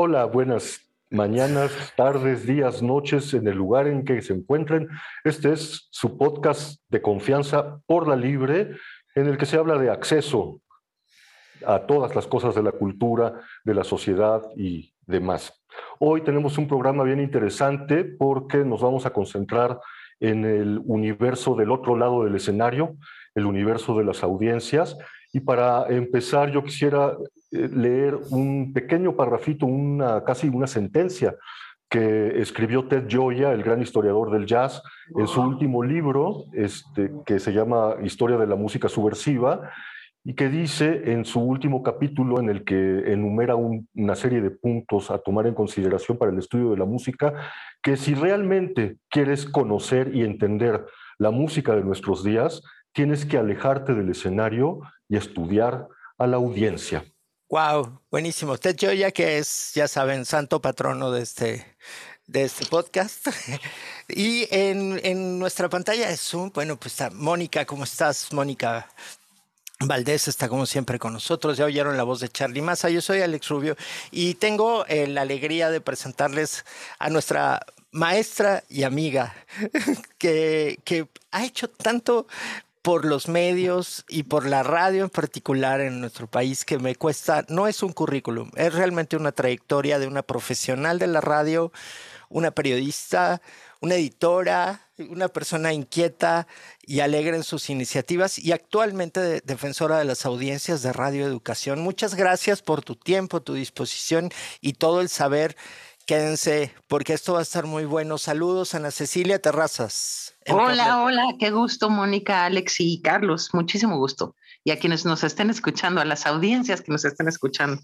Hola, buenas mañanas, tardes, días, noches, en el lugar en que se encuentren. Este es su podcast de confianza por la libre, en el que se habla de acceso a todas las cosas de la cultura, de la sociedad y demás. Hoy tenemos un programa bien interesante porque nos vamos a concentrar en el universo del otro lado del escenario, el universo de las audiencias. Y para empezar, yo quisiera leer un pequeño parrafito, una, casi una sentencia que escribió Ted Gioia, el gran historiador del jazz, en su último libro, este, que se llama Historia de la Música Subversiva, y que dice en su último capítulo en el que enumera una serie de puntos a tomar en consideración para el estudio de la música, que si realmente quieres conocer y entender la música de nuestros días, tienes que alejarte del escenario y estudiar a la audiencia. Wow, buenísimo. Usted ya que es, ya saben, santo patrono de este, de este podcast. y en, en nuestra pantalla de Zoom, bueno, pues está Mónica, ¿cómo estás, Mónica? Valdés está como siempre con nosotros. Ya oyeron la voz de Charlie Massa. Yo soy Alex Rubio y tengo eh, la alegría de presentarles a nuestra maestra y amiga que, que ha hecho tanto por los medios y por la radio en particular en nuestro país que me cuesta, no es un currículum, es realmente una trayectoria de una profesional de la radio, una periodista, una editora, una persona inquieta y alegre en sus iniciativas y actualmente defensora de las audiencias de Radio Educación. Muchas gracias por tu tiempo, tu disposición y todo el saber. Quédense porque esto va a estar muy bueno. Saludos, Ana Cecilia Terrazas. Hola, hola, qué gusto, Mónica, Alex y Carlos. Muchísimo gusto. Y a quienes nos estén escuchando, a las audiencias que nos estén escuchando.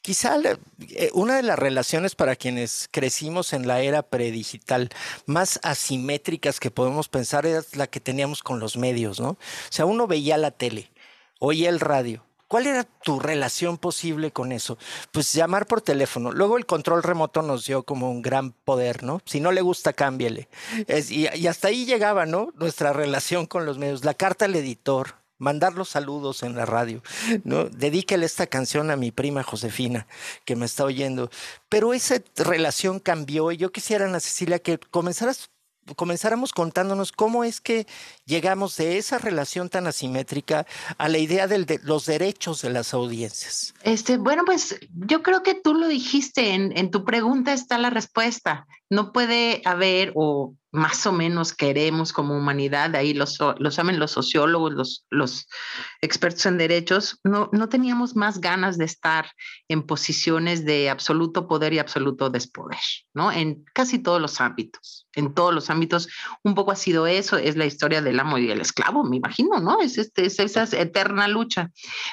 Quizá eh, una de las relaciones para quienes crecimos en la era predigital más asimétricas que podemos pensar es la que teníamos con los medios, ¿no? O sea, uno veía la tele, oía el radio. ¿Cuál era tu relación posible con eso? Pues llamar por teléfono. Luego el control remoto nos dio como un gran poder, ¿no? Si no le gusta, cámbiale. y, y hasta ahí llegaba, ¿no? Nuestra relación con los medios. La carta al editor, mandar los saludos en la radio, ¿no? Dedíquele esta canción a mi prima Josefina, que me está oyendo. Pero esa relación cambió y yo quisiera, Ana Cecilia, que comenzaras comenzáramos contándonos cómo es que llegamos de esa relación tan asimétrica a la idea de los derechos de las audiencias. Este, bueno, pues yo creo que tú lo dijiste, en, en tu pregunta está la respuesta. No puede haber o más o menos queremos como humanidad, ahí lo, saben los sociólogos, los, los expertos en derechos, no, no teníamos más ganas de estar en posiciones de absoluto poder y absoluto despoder, ¿no? En casi todos los ámbitos, en todos los ámbitos, un poco ha sido eso, es la historia del amo y el esclavo, me imagino, ¿no? Es, este, es esa eterna lucha.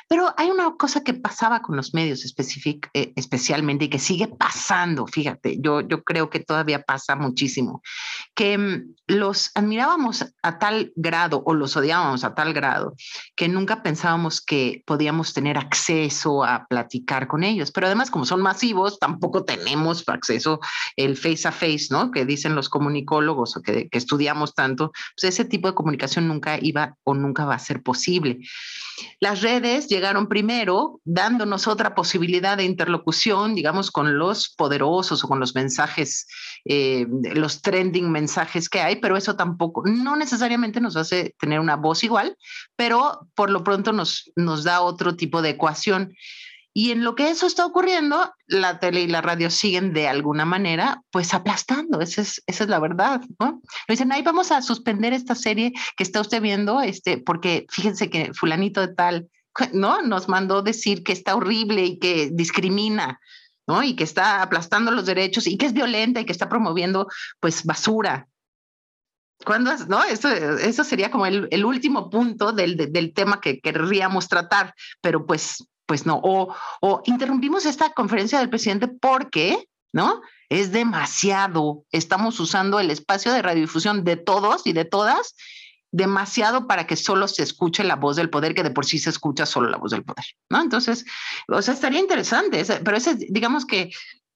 Pero hay una cosa que pasaba con los medios eh, especialmente y que sigue pasando, fíjate, yo, yo creo que pasa muchísimo, que Mm, los admirábamos a tal grado o los odiábamos a tal grado que nunca pensábamos que podíamos tener acceso a platicar con ellos. Pero además, como son masivos, tampoco tenemos acceso el face a face, ¿no? Que dicen los comunicólogos o que, que estudiamos tanto, pues ese tipo de comunicación nunca iba o nunca va a ser posible. Las redes llegaron primero dándonos otra posibilidad de interlocución, digamos, con los poderosos o con los mensajes, eh, los trending mensajes que hay, pero eso tampoco, no necesariamente nos hace tener una voz igual, pero por lo pronto nos, nos da otro tipo de ecuación. Y en lo que eso está ocurriendo, la tele y la radio siguen de alguna manera, pues aplastando. Esa es, la verdad, ¿no? dicen, ahí vamos a suspender esta serie que está usted viendo, este, porque fíjense que fulanito de tal, ¿no? Nos mandó decir que está horrible y que discrimina, ¿no? Y que está aplastando los derechos y que es violenta y que está promoviendo, pues, basura. ¿Cuándo? ¿No? Eso, eso sería como el, el último punto del, del tema que querríamos tratar, pero pues pues no, o, o interrumpimos esta conferencia del presidente porque, ¿no? Es demasiado, estamos usando el espacio de radiodifusión de todos y de todas demasiado para que solo se escuche la voz del poder, que de por sí se escucha solo la voz del poder, ¿no? Entonces, o sea, estaría interesante, pero ese, digamos que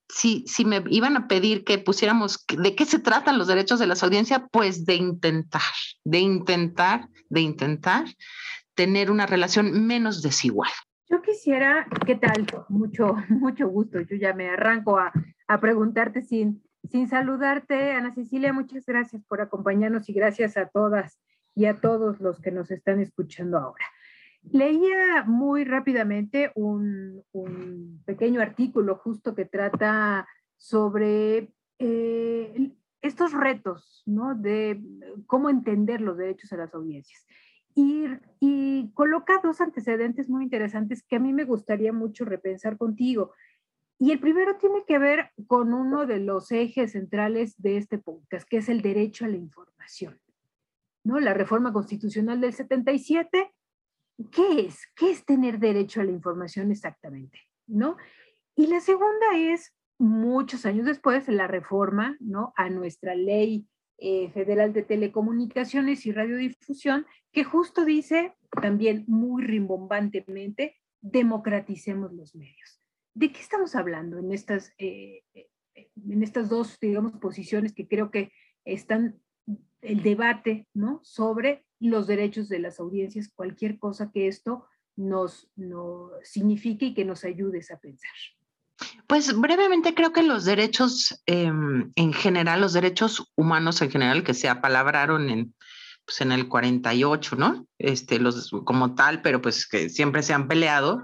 si, si me iban a pedir que pusiéramos de qué se tratan los derechos de las audiencias, pues de intentar, de intentar, de intentar tener una relación menos desigual Yo quisiera, ¿qué tal? Mucho, mucho gusto. Yo ya me arranco a, a preguntarte sin, sin saludarte. Ana Cecilia, muchas gracias por acompañarnos y gracias a todas y a todos los que nos están escuchando ahora. Leía muy rápidamente un, pequeño artículo justo que trata sobre eh, estos retos, ¿no? De cómo entender los derechos a las audiencias. Y, y coloca dos antecedentes muy interesantes que a mí me gustaría mucho repensar contigo. Y el primero tiene que ver con uno de los ejes centrales de este podcast, que es el derecho a la información. ¿No? La reforma constitucional del 77, ¿qué es? ¿Qué es tener derecho a la información exactamente? ¿No? Y la segunda es, muchos años después, la reforma ¿no? a nuestra ley eh, Federal de Telecomunicaciones y Radiodifusión, que justo dice también muy rimbombantemente, democraticemos los medios. ¿De qué estamos hablando en estas, eh, eh, en estas dos, digamos, posiciones que creo que están el debate, ¿no? Sobre los derechos de las audiencias, cualquier cosa que esto nos, nos signifique y que nos ayudes a pensar. Pues brevemente creo que los derechos em, en general, los derechos humanos en general que se apalabraron en, pues en el 48, ¿no? Este, los como tal, pero pues que siempre se han peleado,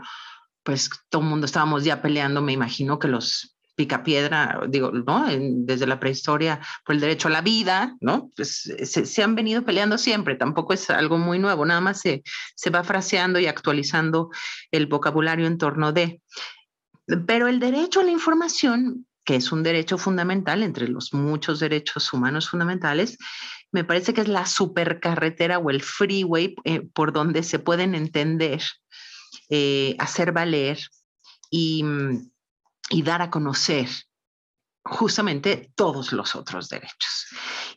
pues todo el mundo estábamos ya peleando, me imagino que los picapiedra, digo, ¿no? desde la prehistoria por el derecho a la vida, ¿no? Pues se, han venido peleando siempre, tampoco es algo muy nuevo, nada más se, se va fraseando y actualizando el vocabulario en torno de. Pero el derecho a la información, que es un derecho fundamental entre los muchos derechos humanos fundamentales, me parece que es la supercarretera o el freeway eh, por donde se pueden entender, eh, hacer valer y, y dar a conocer justamente todos los otros derechos.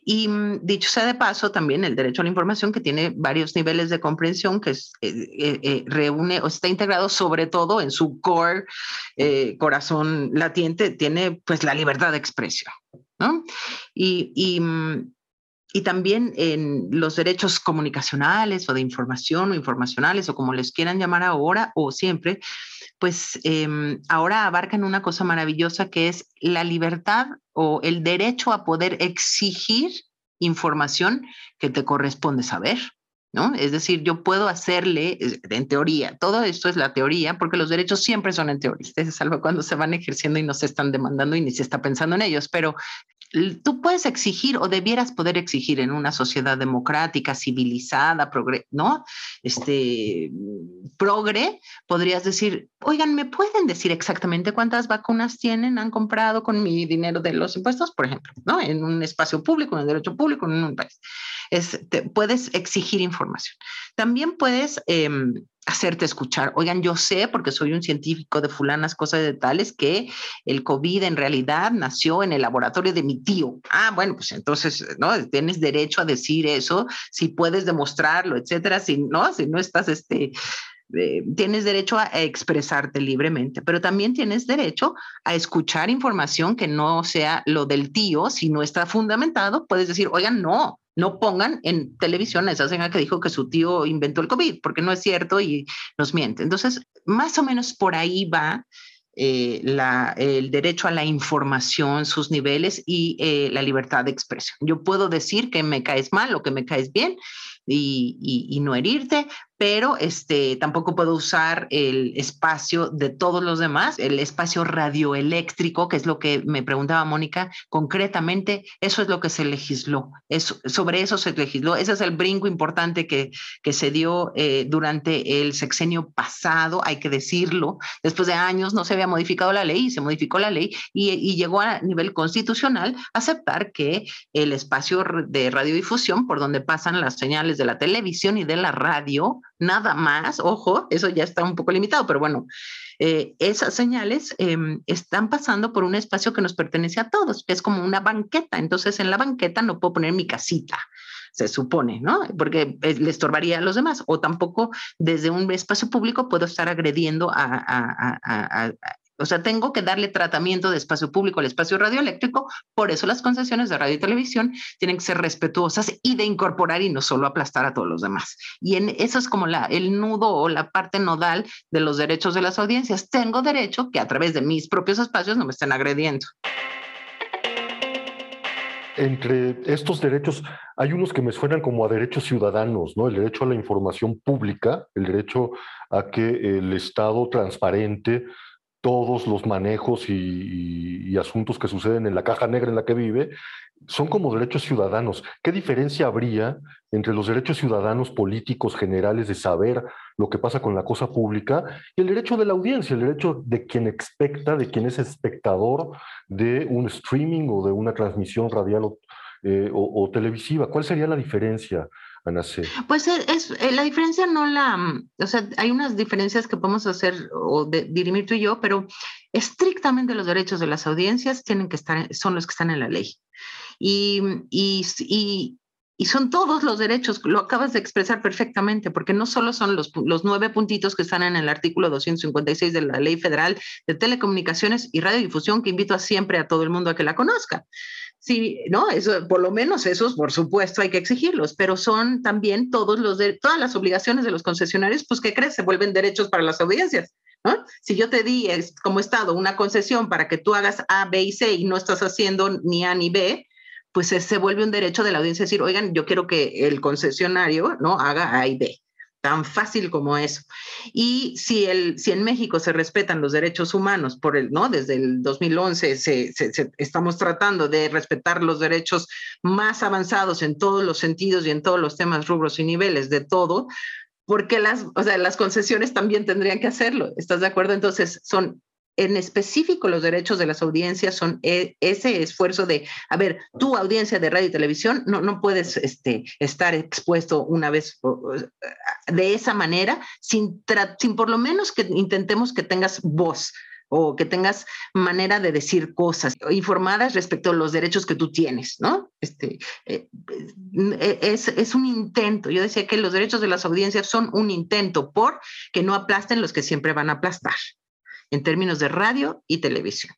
Y mm, dicho sea de paso, también el derecho a la información, que tiene varios niveles de comprensión, que es, eh, eh, eh reúne o está integrado sobre todo en su core, eh, corazón latiente, tiene pues la libertad de expresión. ¿no? Y, y, mm, y también en los derechos comunicacionales o de información o informacionales o como les quieran llamar ahora o siempre, pues eh, ahora abarcan una cosa maravillosa que es la libertad o el derecho a poder exigir información que te corresponde saber. ¿No? Es decir, yo puedo hacerle, en teoría, todo esto es la teoría, porque los derechos siempre son en teoría, salvo cuando se van ejerciendo y no se están demandando y ni se está pensando en ellos, pero tú puedes exigir o debieras poder exigir en una sociedad democrática, civilizada, progre, ¿no? Este, progre, podrías decir, oigan, ¿me pueden decir exactamente cuántas vacunas tienen, han comprado con mi dinero de los impuestos, por ejemplo, ¿no? En un espacio público, en el derecho público, en un país. Puedes exigir información. También puedes eh, hacerte escuchar. Oigan, yo sé, porque soy un científico de fulanas cosas de tales, que el COVID en realidad nació en el laboratorio de mi tío. Ah, bueno, pues entonces, ¿no? Tienes derecho a decir eso, si puedes demostrarlo, etcétera, si no, si no estás, este, eh, tienes derecho a expresarte libremente, pero también tienes derecho a escuchar información que no sea lo del tío, si no está fundamentado, puedes decir, oigan, no, no pongan en televisión esa señora que dijo que su tío inventó el COVID, porque no es cierto y nos miente. Entonces, más o menos por ahí va eh, el derecho a la información, sus niveles y eh, la libertad de expresión. Yo puedo decir que me caes mal o que me caes bien y, y no herirte, pero este, tampoco puedo usar el espacio de todos los demás, el espacio radioeléctrico, que es lo que me preguntaba Mónica, concretamente, eso es lo que se legisló, eso, sobre eso se legisló, ese es el brinco importante que, que se dio eh, durante el sexenio pasado, hay que decirlo, después de años no se había modificado la ley, se modificó la ley y, y llegó a nivel constitucional aceptar que el espacio de radiodifusión, por donde pasan las señales de la televisión y de la radio, nada más, ojo, eso ya está un poco limitado, pero bueno, eh, esas señales eh, están pasando por un espacio que nos pertenece a todos, que es como una banqueta, entonces en la banqueta no puedo poner mi casita, se supone, ¿no? Porque eh, le estorbaría a los demás, o tampoco desde un espacio público puedo estar agrediendo a o sea, tengo que darle tratamiento de espacio público al espacio radioeléctrico, por eso las concesiones de radio y televisión tienen que ser respetuosas y de incorporar y no solo aplastar a todos los demás. Y en, eso es como la, el nudo o la parte nodal de los derechos de las audiencias. Tengo derecho que a través de mis propios espacios no me estén agrediendo. Entre estos derechos hay unos que me suenan como a derechos ciudadanos, ¿no? El derecho a la información pública, el derecho a que el Estado transparente todos los manejos y, asuntos que suceden en la caja negra en la que vive, son como derechos ciudadanos. ¿Qué diferencia habría entre los derechos ciudadanos políticos generales de saber lo que pasa con la cosa pública y el derecho de la audiencia, el derecho de quien expecta, de quien es espectador de un streaming o de una transmisión radial o, eh, televisiva? ¿Cuál sería la diferencia? Pues es, eh, la diferencia no la, mm, o sea, hay unas diferencias que podemos hacer o dirimir tú y yo, pero estrictamente los derechos de las audiencias tienen que estar, son los que están en la ley. Y, y, y son todos los derechos, lo acabas de expresar perfectamente, porque no solo son los, los, nueve puntitos que están en el artículo 256 de la Ley Federal de Telecomunicaciones y Radiodifusión, que invito a siempre a todo el mundo a que la conozca, Sí, no, eso, por lo menos esos, por supuesto, hay que exigirlos, pero son también todos los de, todas las obligaciones de los concesionarios, pues, ¿qué crees? Se vuelven derechos para las audiencias. ¿no? Si yo te di como Estado una concesión para que tú hagas A, B y C y no estás haciendo ni A ni B, pues se vuelve un derecho de la audiencia decir, oigan, yo quiero que el concesionario no haga A y B tan fácil como eso. Y si, el, si en México se respetan los derechos humanos, por el, ¿no? desde el 2011 se, estamos tratando de respetar los derechos más avanzados en todos los sentidos y en todos los temas, rubros y niveles de todo, porque las, o sea, las concesiones también tendrían que hacerlo. ¿Estás de acuerdo? Entonces, son en específico los derechos de las audiencias son e, ese esfuerzo de, a ver, tu audiencia de radio y televisión no, no puedes este, estar expuesto una vez de esa manera sin, sin por lo menos que intentemos que tengas voz o que tengas manera de decir cosas informadas respecto a los derechos que tú tienes, ¿no? Este, eh, eh, es, es, un intento. Yo decía que los derechos de las audiencias son un intento por que no aplasten los que siempre van a aplastar en términos de radio y televisión.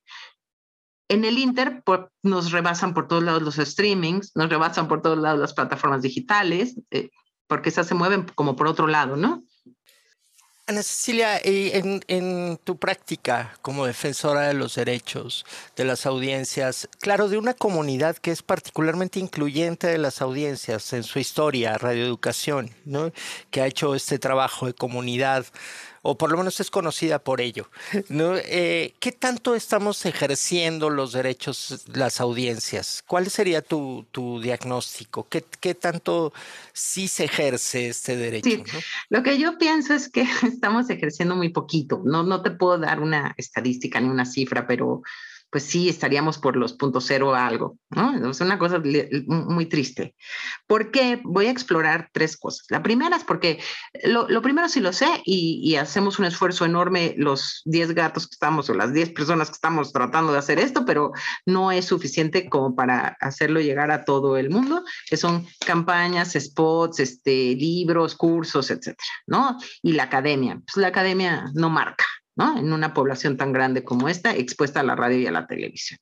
En el Inter nos rebasan por todos lados los streamings, nos rebasan por todos lados las plataformas digitales, eh, porque esas se mueven como por otro lado, ¿no? Ana Cecilia, en, en, tu práctica como defensora de los derechos de las audiencias, claro, de una comunidad que es particularmente incluyente de las audiencias en su historia, radioeducación, ¿no? que ha hecho este trabajo de comunidad o por lo menos es conocida por ello. ¿no? Eh, ¿Qué tanto estamos ejerciendo los derechos, las audiencias? ¿Cuál sería tu, tu diagnóstico? ¿Qué, ¿Qué, tanto sí se ejerce este derecho? Sí. Lo que yo pienso es que estamos ejerciendo muy poquito. No, no te puedo dar una estadística ni una cifra, pero pues sí estaríamos por los puntos cero algo, ¿no? Es una cosa muy triste. ¿Por qué? Voy a explorar tres cosas. La primera es porque lo, primero sí lo sé y, hacemos un esfuerzo enorme los 10 gatos que estamos o las 10 personas que estamos tratando de hacer esto, pero no es suficiente como para hacerlo llegar a todo el mundo, que son campañas, spots, este, libros, cursos, etcétera, ¿no? Y la academia, pues la academia no marca, en una población tan grande como esta, expuesta a la radio y a la televisión.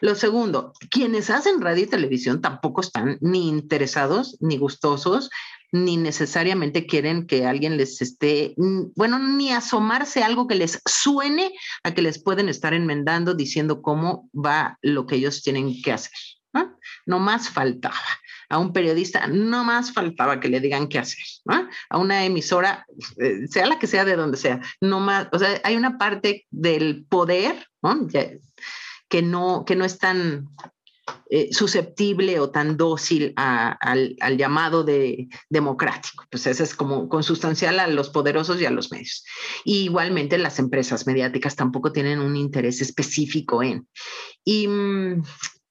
Lo segundo, quienes hacen radio y televisión tampoco están ni interesados, ni gustosos, ni necesariamente quieren que alguien les esté, bueno, ni asomarse algo que les suene a que les pueden estar enmendando diciendo cómo va lo que ellos tienen que hacer. No más faltaba a un periodista, no más faltaba que le digan qué hacer, ¿no? A una emisora, eh, sea la que sea de donde sea, no más, o sea, hay una parte del poder, que no, que no es tan eh, susceptible o tan dócil al, llamado de democrático. Pues eso es como consustancial a los poderosos y a los medios. igualmente las empresas mediáticas tampoco tienen un interés específico en. ¿Y mm,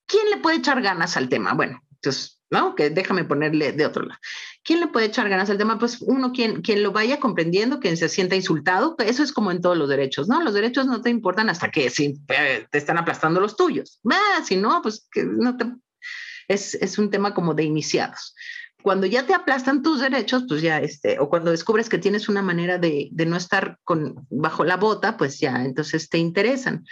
quién le puede echar ganas al tema? Bueno, entonces ¿no? Que déjame ponerle de otro lado. ¿Quién le puede echar ganas al tema? Pues uno, quien, quien lo vaya comprendiendo, quien se sienta insultado, eso es como en todos los derechos, ¿no? Los derechos no te importan hasta que si, eh, te están aplastando los tuyos. Ah, si no, pues que no te... Es, es un tema como de iniciados. cuando ya te aplastan tus derechos, pues ya, este, o cuando descubres que tienes una manera de, de no estar con, bajo la bota, pues ya, entonces te interesan.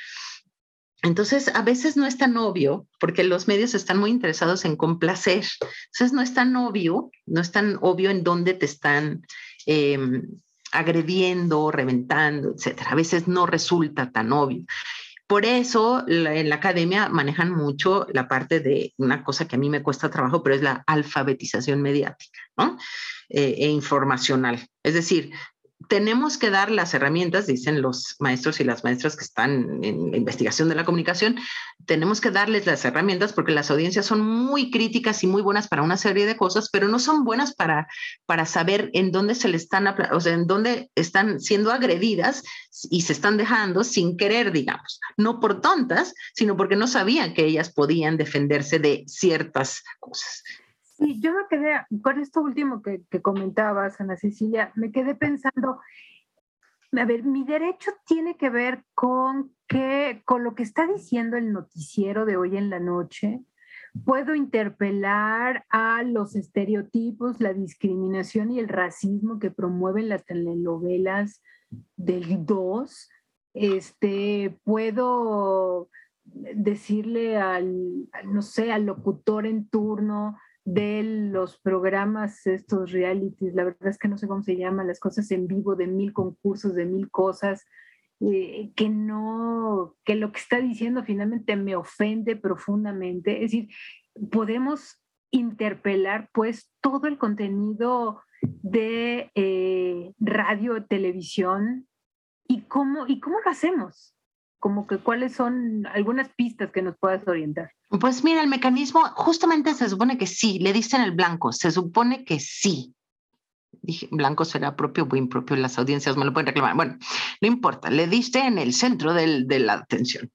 Entonces, a veces no es tan obvio, porque los medios están muy interesados en complacer. Entonces, no es tan obvio, no es tan obvio en dónde te están em, agrediendo, reventando, etcétera. A veces no resulta tan obvio. Por eso en la academia manejan mucho la parte de una cosa que a mí me cuesta trabajo, pero es la alfabetización mediática. Eh, e informacional. Es decir, tenemos que dar las herramientas, dicen los maestros y las maestras que están en investigación de la comunicación, tenemos que darles las herramientas porque las audiencias son muy críticas y muy buenas para una serie de cosas, pero no son buenas para, para saber en dónde se le están, o sea, en dónde están siendo agredidas y se están dejando sin querer, digamos, no por tontas, sino porque no sabían que ellas podían defenderse de ciertas cosas. Sí, yo me quedé, con esto último que, comentabas, Ana Cecilia, me quedé pensando, a ver, mi derecho tiene que ver con que, con lo que está diciendo el noticiero de hoy en la noche, puedo interpelar a los estereotipos, la discriminación y el racismo que promueven las telenovelas del 2. Este, puedo decirle al, no sé, al locutor en turno, de los programas, estos realities, la verdad es que no sé cómo se llaman, las cosas en vivo de mil concursos, de mil cosas, eh, que no, que lo que está diciendo finalmente me ofende profundamente. Es decir, podemos interpelar pues todo el contenido de eh, radio, televisión y cómo, y cómo lo hacemos como que cuáles son algunas pistas que nos puedas orientar. Pues mira, el mecanismo justamente se supone que sí, le dicen el blanco, se supone que sí. Dije, blanco será propio o impropio, las audiencias me lo pueden reclamar. Bueno, no importa, le diste en el centro del, de la atención.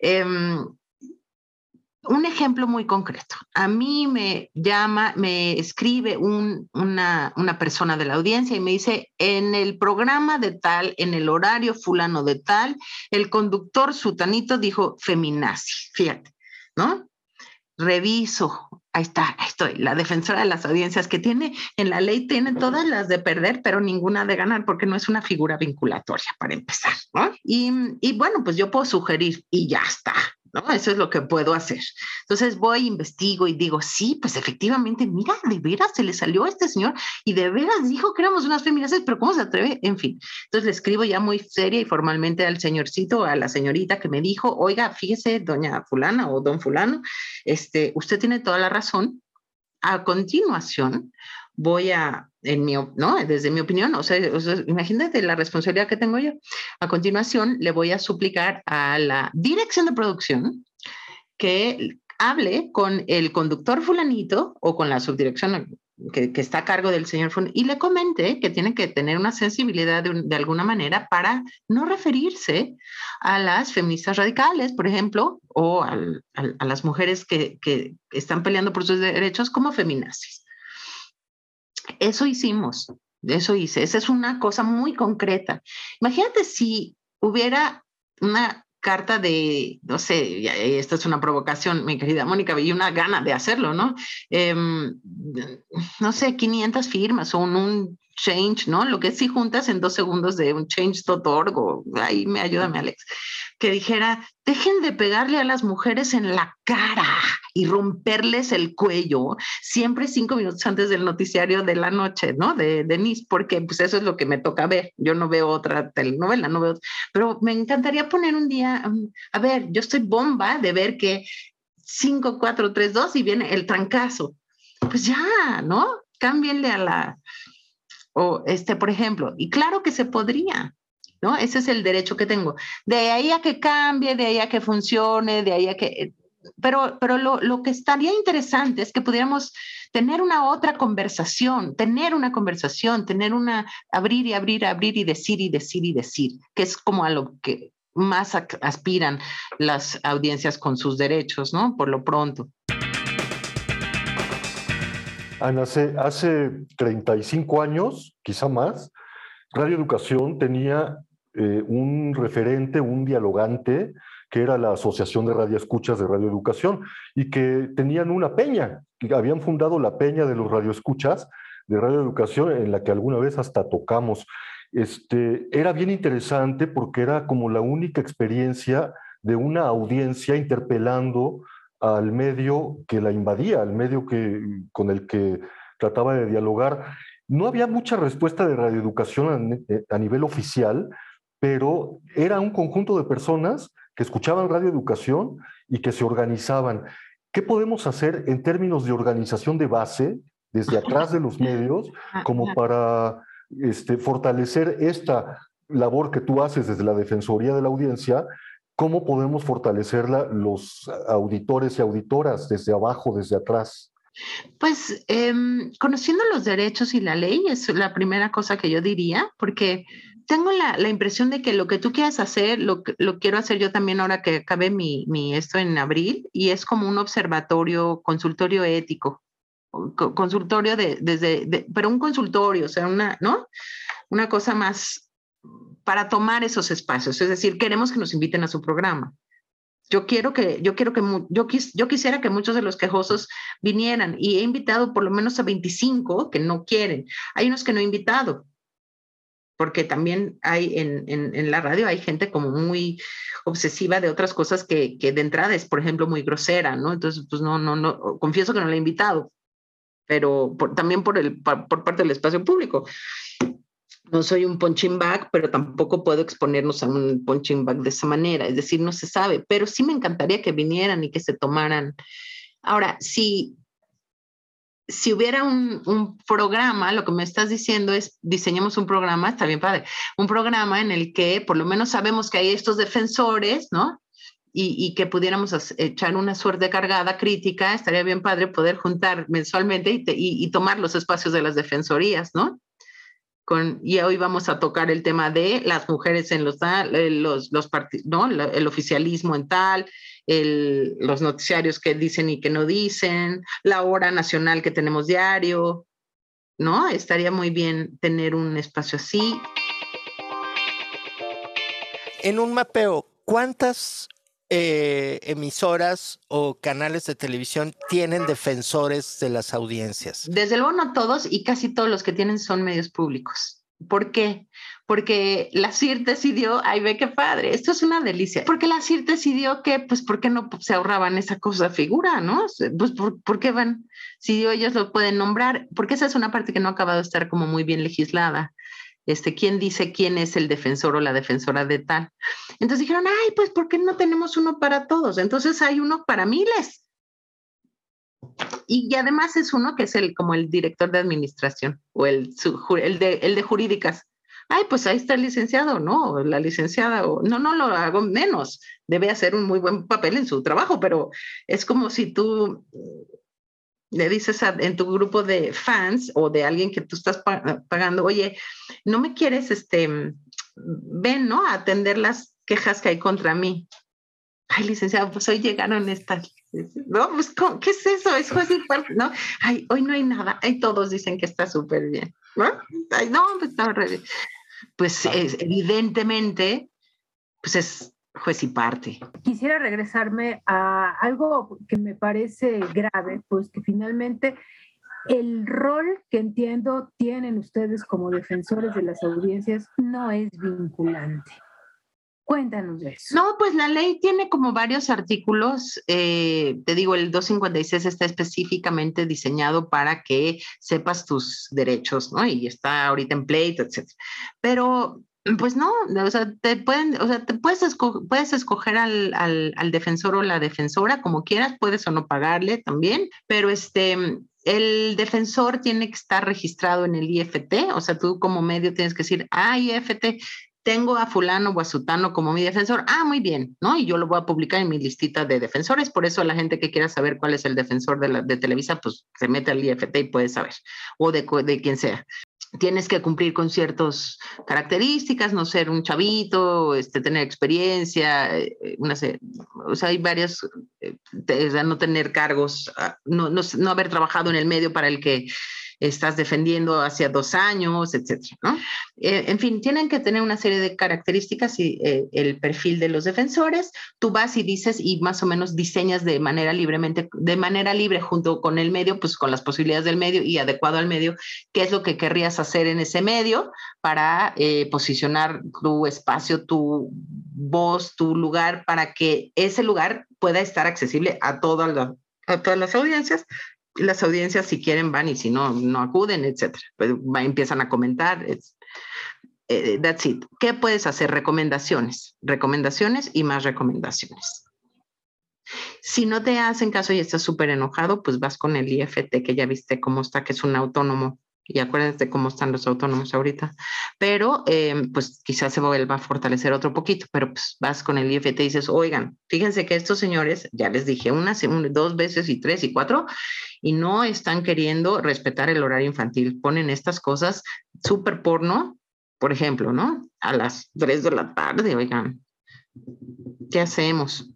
Em, un ejemplo muy concreto. A mí me llama, me escribe una, una, persona de la audiencia y me dice, en el programa de tal, en el horario fulano de tal, el conductor sutanito dijo feminazi. Fíjate, ¿no? Reviso, ahí está, ahí estoy, la defensora de las audiencias que tiene, en la ley tiene todas las de perder, pero ninguna de ganar, porque no es una figura vinculatoria para empezar, ¿no? Y, y bueno, pues yo puedo sugerir y ya está, eso es lo que puedo hacer. Entonces voy, investigo y digo, sí, pues efectivamente, mira, de veras se le salió a este señor y de veras dijo que éramos unas feministas, pero ¿cómo se atreve? En fin, entonces le escribo ya muy seria y formalmente al señorcito, a la señorita que me dijo, oiga, fíjese, doña fulana o don fulano, este, usted tiene toda la razón. A continuación, voy a, en mi, ¿no? Desde mi opinión, o sea, imagínate la responsabilidad que tengo yo. A continuación, le voy a suplicar a la dirección de producción que hable con el conductor fulanito o con la subdirección que, está a cargo del señor fulanito y le comente que tiene que tener una sensibilidad de, alguna manera para no referirse a las feministas radicales, por ejemplo, o a las mujeres que, que están peleando por sus derechos como feminazis. Eso hicimos, eso hice. Esa es una cosa muy concreta. Imagínate si hubiera una carta de, no sé, esta es una provocación, mi querida Mónica, y una gana de hacerlo, ¿no? Em, no sé, 500 firmas o un, change, ¿no? Lo que si juntas en dos segundos de un change.org, o ahí me ayúdame, Alex, que dijera, dejen de pegarle a las mujeres en la cara y romperles el cuello siempre cinco minutos antes del noticiario de la noche, ¿no? De Denise, porque pues eso es lo que me toca ver. Yo no veo otra telenovela, no veo, pero me encantaría poner un día, um, a ver, yo estoy bomba de ver que 5, 4, 3, 2 y viene el trancazo. Pues ya, ¿no? Cámbienle a la, o este, por ejemplo, y claro que se podría, ¿no? Ese es el derecho que tengo. De ahí a que cambie, de ahí a que funcione, de ahí a que pero, pero lo, lo, que estaría interesante es que pudiéramos tener una otra conversación, tener una conversación, tener una, abrir y abrir, abrir y decir y decir y decir, que es como a lo que más aspiran las audiencias con sus derechos, ¿no? Por lo pronto. Ana, hace, hace 35 años, quizá más, Radio Educación tenía eh, un referente, un dialogante que era la Asociación de Radioescuchas de Radioeducación, y que tenían una peña, que habían fundado la peña de los radioescuchas de radioeducación, en la que alguna vez hasta tocamos. Este, era bien interesante porque era como la única experiencia de una audiencia interpelando al medio que la invadía, al medio que, con el que trataba de dialogar. No había mucha respuesta de radioeducación a, a nivel oficial, pero era un conjunto de personas que escuchaban radioeducación y que se organizaban. ¿Qué podemos hacer en términos de organización de base, desde atrás de los medios, como para este, fortalecer esta labor que tú haces desde la Defensoría de la Audiencia? ¿Cómo podemos fortalecerla los auditores y auditoras desde abajo, desde atrás? Pues em, conociendo los derechos y la ley es la primera cosa que yo diría, porque tengo la, la, impresión de que lo que tú quieras hacer, lo, lo quiero hacer yo también ahora que acabe mi, mi, esto en abril, y es como un observatorio, consultorio ético, consultorio de, desde, pero un consultorio, o sea, una, ¿no? Una cosa más para tomar esos espacios, es decir, queremos que nos inviten a su programa. Yo quiero que, yo quiero que, yo, quis, yo quisiera que muchos de los quejosos vinieran y he invitado por lo menos a 25 que no quieren. Hay unos que no he invitado, porque también hay en, en, la radio hay gente como muy obsesiva de otras cosas que, que, de entrada es, por ejemplo, muy grosera, ¿no? Entonces, pues no, no, no, confieso que no la he invitado, pero también por, el, por parte del espacio público. No soy un punching bag, pero tampoco puedo exponernos a un punching bag de esa manera, es decir, no se sabe, pero sí me encantaría que vinieran y que se tomaran. Ahora, si si hubiera un, programa, lo que me estás diciendo es, diseñemos un programa, está bien padre, un programa en el que por lo menos sabemos que hay estos defensores, ¿no? Y, que pudiéramos echar una suerte cargada crítica, estaría bien padre poder juntar mensualmente y, y, tomar los espacios de las defensorías, ¿no? Con, y hoy vamos a tocar el tema de las mujeres en los, los, los ¿no? El oficialismo en tal, el, los noticiarios que dicen y que no dicen, la hora nacional que tenemos diario, ¿no? Estaría muy bien tener un espacio así. En un mapeo, ¿cuántas eh, emisoras o canales de televisión tienen defensores de las audiencias? Desde luego no todos y casi todos los que tienen son medios públicos. ¿Por qué? Porque la CIR decidió, ay, ve qué padre, esto es una delicia. Porque la CIR decidió que, pues, ¿por qué no se ahorraban esa cosa figura, no? Pues, ¿por, qué van? Si ellos lo pueden nombrar, porque esa es una parte que no ha acabado de estar como muy bien legislada. Este, ¿quién dice quién es el defensor o la defensora de tal? Entonces dijeron, ay, pues, ¿por qué no tenemos uno para todos? Entonces hay uno para miles. Y, además es uno que es el como el director de administración o el, el, de, el de jurídicas. Ay, pues ahí está el licenciado, ¿no? La licenciada, o no, no lo hago menos. Debe hacer un muy buen papel en su trabajo, pero es como si tú le dices en tu grupo de fans o de alguien que tú estás pagando, oye, no me quieres, este, ven, ¿no? A atender las quejas que hay contra mí. Ay, licenciado, pues hoy llegaron estas no, pues, ¿qué es eso? Es juez y parte, ¿no? Ay, hoy no hay nada. Ay, todos dicen que está súper bien, ¿no? Ay, no, pues está Pues es, evidentemente, pues es juez y parte. Quisiera regresarme a algo que me parece grave, pues que finalmente el rol que entiendo tienen ustedes como defensores de las audiencias no es vinculante. Cuéntanos eso. No, pues la ley tiene como varios artículos. Eh, te digo, el 256 está específicamente diseñado para que sepas tus derechos, ¿no? Y está ahorita en pleito, etc. Pero, pues no, o sea, te pueden, o sea, te puedes, puedes escoger al, al, al defensor o la defensora como quieras, puedes o no pagarle también, pero este, el defensor tiene que estar registrado en el IFT, o sea, tú como medio tienes que decir, ah, IFT, tengo a fulano o a sutano como mi defensor, ah, muy bien, ¿no? Y yo lo voy a publicar en mi listita de defensores, por eso la gente que quiera saber cuál es el defensor de, la, de Televisa, pues se mete al IFT y puede saber, o de, de quien sea. Tienes que cumplir con ciertas características, no ser un chavito, este, tener experiencia, eh, una, o sea, hay varias, eh, no tener cargos, ah, no, no, no haber trabajado en el medio para el que estás defendiendo hacia dos años, etcétera. Eh, en fin, tienen que tener una serie de características y eh, el perfil de los defensores. Tú vas y dices y más o menos diseñas de manera libremente, de manera libre junto con el medio, pues con las posibilidades del medio y adecuado al medio, qué es lo que querrías hacer en ese medio para eh, posicionar tu espacio, tu voz, tu lugar, para que ese lugar pueda estar accesible a, todas a todas las audiencias. Las audiencias, si quieren, van y si no, no acuden, etcétera. Pues, empiezan a comentar. Eh, that's it. ¿Qué puedes hacer? Recomendaciones, recomendaciones y más recomendaciones. Si no te hacen caso y estás súper enojado, pues vas con el IFT, que ya viste cómo está, que es un autónomo y acuérdense cómo están los autónomos ahorita, pero em, pues quizás se vuelva a fortalecer otro poquito, pero pues vas con el IFT y dices, oigan, fíjense que estos señores, ya les dije una, dos veces y tres y cuatro, y no están queriendo respetar el horario infantil, ponen estas cosas súper porno, por ejemplo, ¿no? A las tres de la tarde, oigan, ¿qué hacemos?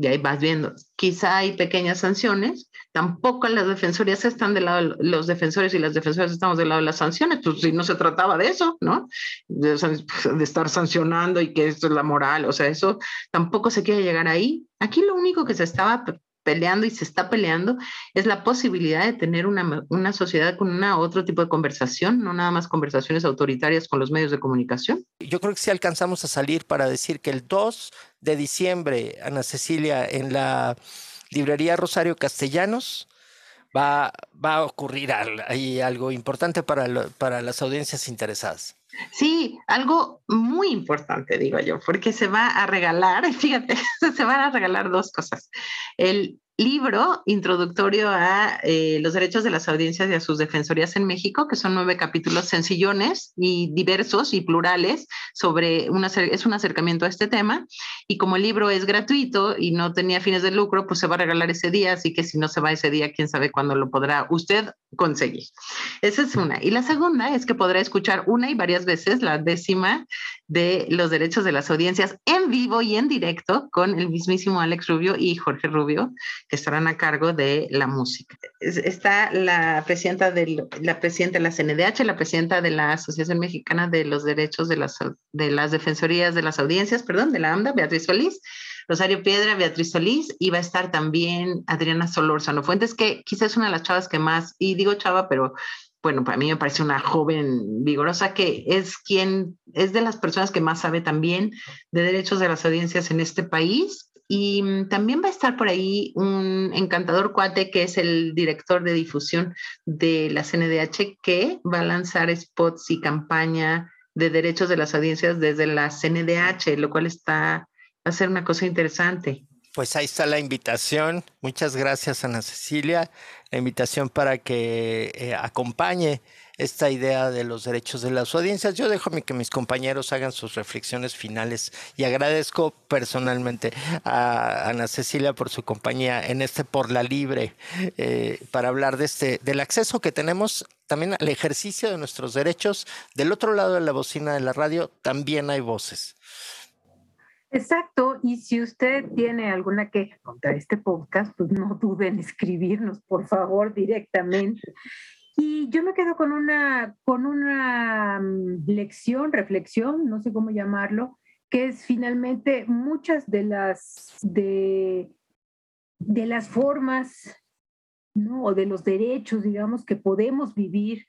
Y ahí vas viendo. Quizá hay pequeñas sanciones, tampoco las defensorías están del lado, los defensores y las defensoras estamos del lado de las sanciones, pues si no se trataba de eso, ¿no? De, de, estar sancionando y que esto es la moral, o sea, eso tampoco se quiere llegar ahí. Aquí lo único que se estaba peleando y se está peleando es la posibilidad de tener una, una sociedad con una otro tipo de conversación, no nada más conversaciones autoritarias con los medios de comunicación. Yo creo que si alcanzamos a salir para decir que el 2 de diciembre, Ana Cecilia, en la librería Rosario Castellanos, va, va a ocurrir ahí algo importante para, para las audiencias interesadas. Sí, algo muy importante, digo yo, porque se va a regalar, fíjate, se van a regalar dos cosas. El libro introductorio a eh, los derechos de las audiencias y a sus defensorías en México, que son nueve capítulos sencillones y diversos y plurales sobre una, es un acercamiento a este tema. Y como el libro es gratuito y no tenía fines de lucro, pues se va a regalar ese día, así que si no se va ese día, quién sabe cuándo lo podrá usted conseguir. Esa es una. Y la segunda es que podrá escuchar una y varias veces la décima de los derechos de las audiencias en vivo y en directo con el mismísimo Alex Rubio y Jorge Rubio, que estarán a cargo de la música. Está la presidenta, de la presidenta de la CNDH, la presidenta de la Asociación Mexicana de los Derechos de las, de las Defensorías de las Audiencias, perdón, de la AMDA, Beatriz Solís, Rosario Piedra, Beatriz Solís, y va a estar también Adriana Solórzano Fuentes, que quizás es una de las chavas que más, y digo chava, pero bueno, para mí me parece una joven vigorosa que es quien es de las personas que más sabe también de derechos de las audiencias en este país. Y mm, también va a estar por ahí un encantador cuate que es el director de difusión de la CNDH que va a lanzar spots y campaña de derechos de las audiencias desde la CNDH, lo cual está va a ser una cosa interesante. Pues ahí está la invitación. Muchas gracias, Ana Cecilia. La invitación para que eh, acompañe esta idea de los derechos de las audiencias. Yo dejo que mis compañeros hagan sus reflexiones finales y agradezco personalmente a Ana Cecilia por su compañía en este Por la Libre eh, para hablar de este, del acceso que tenemos también al ejercicio de nuestros derechos. Del otro lado de la bocina de la radio también hay voces. Exacto, y si usted tiene alguna queja contra este podcast, pues no duden en escribirnos, por favor, directamente. Y yo me quedo con una, con una mm, lección, reflexión, no sé cómo llamarlo, que es finalmente muchas de las, de, de las formas ¿no? o de los derechos, digamos, que podemos vivir,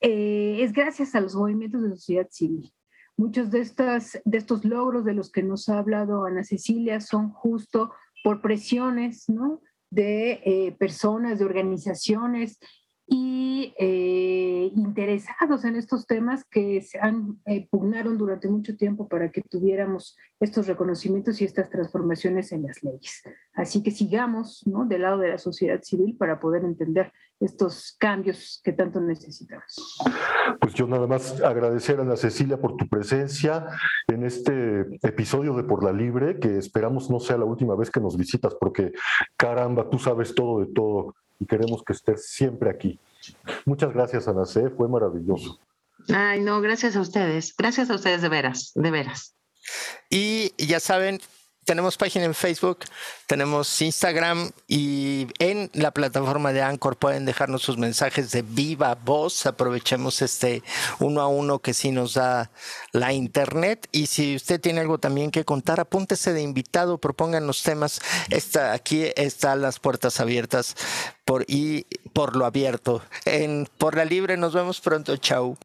eh, es gracias a los movimientos de sociedad civil. Muchos de, estas, de estos logros de los que nos ha hablado Ana Cecilia son justo por presiones ¿no? de eh, personas, de organizaciones y eh, interesados en estos temas que se han eh, pugnaron durante mucho tiempo para que tuviéramos estos reconocimientos y estas transformaciones en las leyes. Así que sigamos ¿no? del lado de la sociedad civil para poder entender estos cambios que tanto necesitamos. Pues yo nada más agradecer a Ana Cecilia por tu presencia en este episodio de Por la Libre, que esperamos no sea la última vez que nos visitas, porque caramba, tú sabes todo de todo y queremos que estés siempre aquí. Muchas gracias, Ana C. Fue maravilloso. Ay, no, gracias a ustedes. Gracias a ustedes de veras, de veras. Y ya saben, tenemos página en Facebook, tenemos Instagram y en la plataforma de Anchor pueden dejarnos sus mensajes de viva voz. Aprovechemos este uno a uno que sí nos da la internet. Y si usted tiene algo también que contar, apúntese de invitado, propongan los temas. Está, aquí están las puertas abiertas por, y por lo abierto. En Por la Libre nos vemos pronto. Chao.